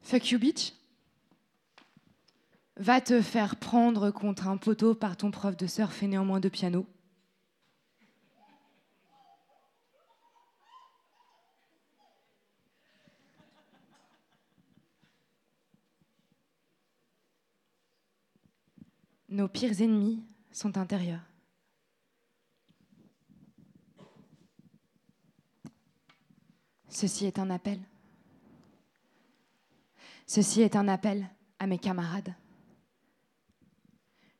Fuck you, bitch. Va te faire prendre contre un poteau par ton prof de surf et néanmoins de piano. Nos pires ennemis sont intérieurs. Ceci est un appel. Ceci est un appel à mes camarades.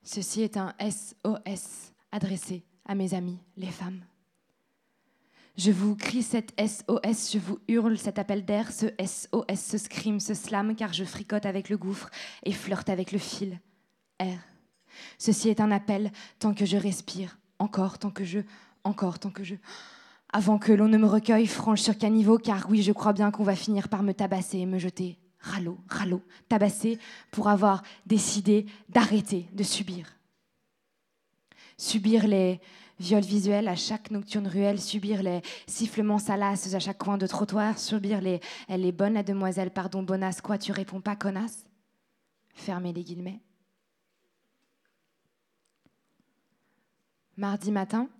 Ceci est un SOS adressé à mes amis, les femmes. Je vous crie cet SOS, je vous hurle cet appel d'air, ce SOS, ce scream, ce slam, car je fricote avec le gouffre et flirte avec le fil. R. Ceci est un appel tant que je respire, encore, tant que je, encore, tant que je avant que l'on ne me recueille franche sur caniveau, car oui, je crois bien qu'on va finir par me tabasser et me jeter rallot, rallot, tabasser pour avoir décidé d'arrêter de subir. Subir les viols visuels à chaque nocturne ruelle, subir les sifflements salaces à chaque coin de trottoir, subir les Elle est bonne la demoiselle, pardon, bonasse, quoi, tu réponds pas, connasse? Fermez les guillemets. Mardi matin,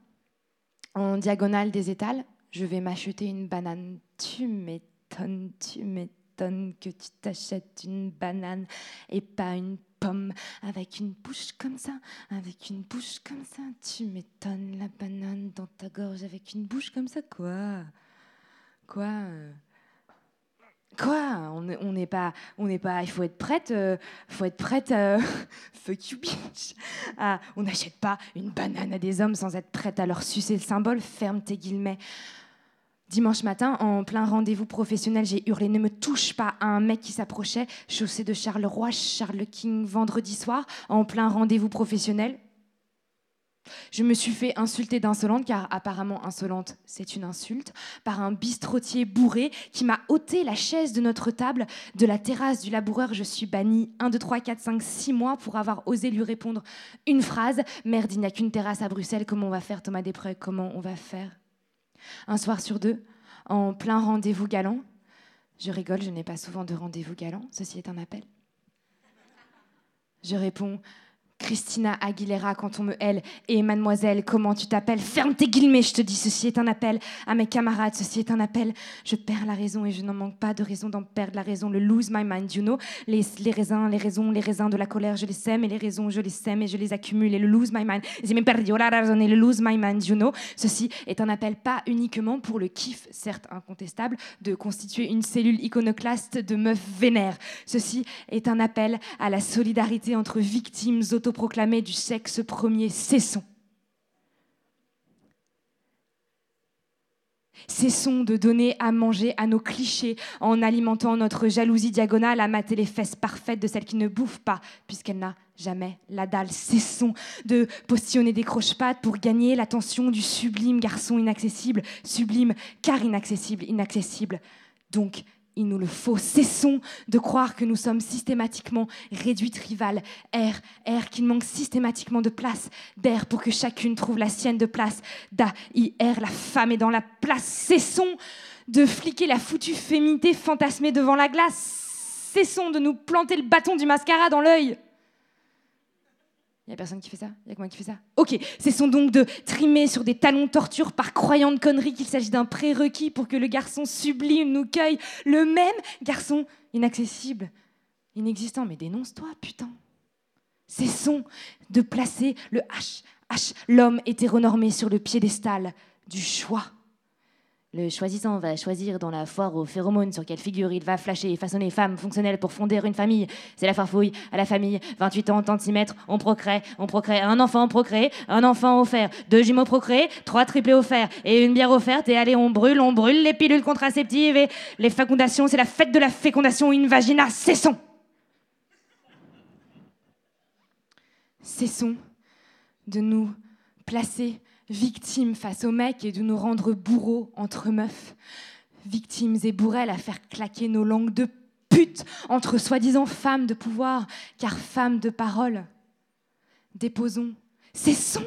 en diagonale des étals, je vais m'acheter une banane. Tu m'étonnes, tu m'étonnes que tu t'achètes une banane et pas une pomme avec une bouche comme ça, avec une bouche comme ça. Tu m'étonnes la banane dans ta gorge avec une bouche comme ça, quoi? Quoi euh, Quoi? On n'est pas, on n'est pas. Il faut être prête. Euh, faut être prête. Euh, fuck you bitch. Ah, on n'achète pas une banane à des hommes sans être prête à leur sucer le symbole. Ferme tes guillemets. Dimanche matin, en plein rendez-vous professionnel, j'ai hurlé Ne me touche pas à un mec qui s'approchait, chaussée de Charleroi, Charles King, vendredi soir, en plein rendez-vous professionnel. Je me suis fait insulter d'insolente, car apparemment insolente, c'est une insulte, par un bistrotier bourré qui m'a ôté la chaise de notre table de la terrasse du laboureur. Je suis bannie 1, 2, 3, 4, 5, 6 mois pour avoir osé lui répondre une phrase. Merde, il n'y a qu'une terrasse à Bruxelles, comment on va faire Thomas Després Comment on va faire? Un soir sur deux, en plein rendez-vous galant, je rigole, je n'ai pas souvent de rendez-vous galant, ceci est un appel. Je réponds Christina Aguilera quand on me hèle. Et mademoiselle, comment tu t'appelles? Ferme tes guillemets, je te dis, ceci est un appel à mes camarades, ceci est un appel. Je perds la raison et je n'en manque pas de raison d'en perdre la raison. Le lose my mind, you know. Les, raisins, les raisons, les raisins de la colère, je les sème et les raisons, je les sème et je les accumule. Et le lose my mind, j'ai même perdu la raison et le lose my mind, you know. Ceci est un appel pas uniquement pour le kiff, certes incontestable, de constituer une cellule iconoclaste de meufs vénères. Ceci est un appel à la solidarité entre victimes auto proclamer du sexe premier, cessons. Cessons de donner à manger à nos clichés en alimentant notre jalousie diagonale à mater les fesses parfaites de celle qui ne bouffe pas, puisqu'elle n'a jamais la dalle. Cessons de postillonner des croche-pattes pour gagner l'attention du sublime garçon inaccessible, sublime car inaccessible, inaccessible. Donc, il nous le faut. Cessons de croire que nous sommes systématiquement réduites rivales. R, R, qu'il manque systématiquement de place. D'air pour que chacune trouve la sienne de place. Da, I, R, la femme est dans la place. Cessons de fliquer la foutue féminité fantasmée devant la glace. Cessons de nous planter le bâton du mascara dans l'œil. Il n'y a personne qui fait ça Il y a que moi qui fait ça Ok, cessons donc de trimer sur des talons de torture par croyant de conneries qu'il s'agit d'un prérequis pour que le garçon sublime nous cueille. Le même garçon inaccessible, inexistant. Mais dénonce-toi, putain. Cessons de placer le H, H, l'homme hétéronormé sur le piédestal du choix. Le choisissant va choisir dans la foire aux phéromones sur quelle figure il va flasher et façonner femme fonctionnelle pour fonder une famille. C'est la farfouille à la famille. 28 ans, tantimètres, on procrée, on procrée. Un enfant procrée, un enfant offert. Deux jumeaux procréés, trois triplés offerts. Et une bière offerte. Et allez, on brûle, on brûle les pilules contraceptives et les fécondations. C'est la fête de la fécondation. Une vagina, cessons. Cessons de nous placer victimes face aux mecs et de nous rendre bourreaux entre meufs, victimes et bourrelles à faire claquer nos langues de pute entre soi-disant femmes de pouvoir, car femmes de parole. Déposons, cessons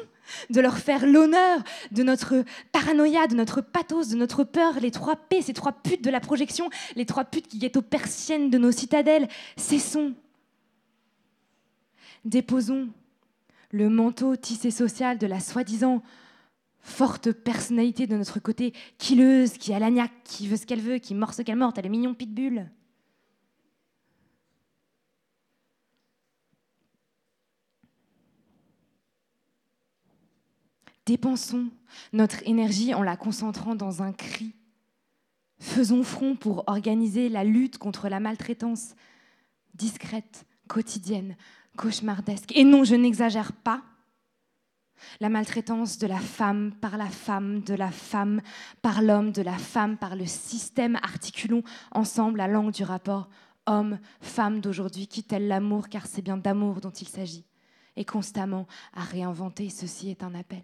de leur faire l'honneur de notre paranoïa, de notre pathos, de notre peur, les trois P, ces trois putes de la projection, les trois putes qui guettent aux persiennes de nos citadelles. Cessons. Déposons le manteau tissé social de la soi-disant forte personnalité de notre côté, quilleuse, qui a l'agnac, qui veut ce qu'elle veut, qui mord ce qu'elle mord, elle est mignon pitbull. Dépensons notre énergie en la concentrant dans un cri. Faisons front pour organiser la lutte contre la maltraitance discrète, quotidienne, cauchemardesque. Et non, je n'exagère pas. La maltraitance de la femme par la femme, de la femme par l'homme, de la femme par le système. Articulons ensemble la langue du rapport homme-femme d'aujourd'hui. Quitte-t-elle l'amour, car c'est bien d'amour dont il s'agit. Et constamment à réinventer, ceci est un appel.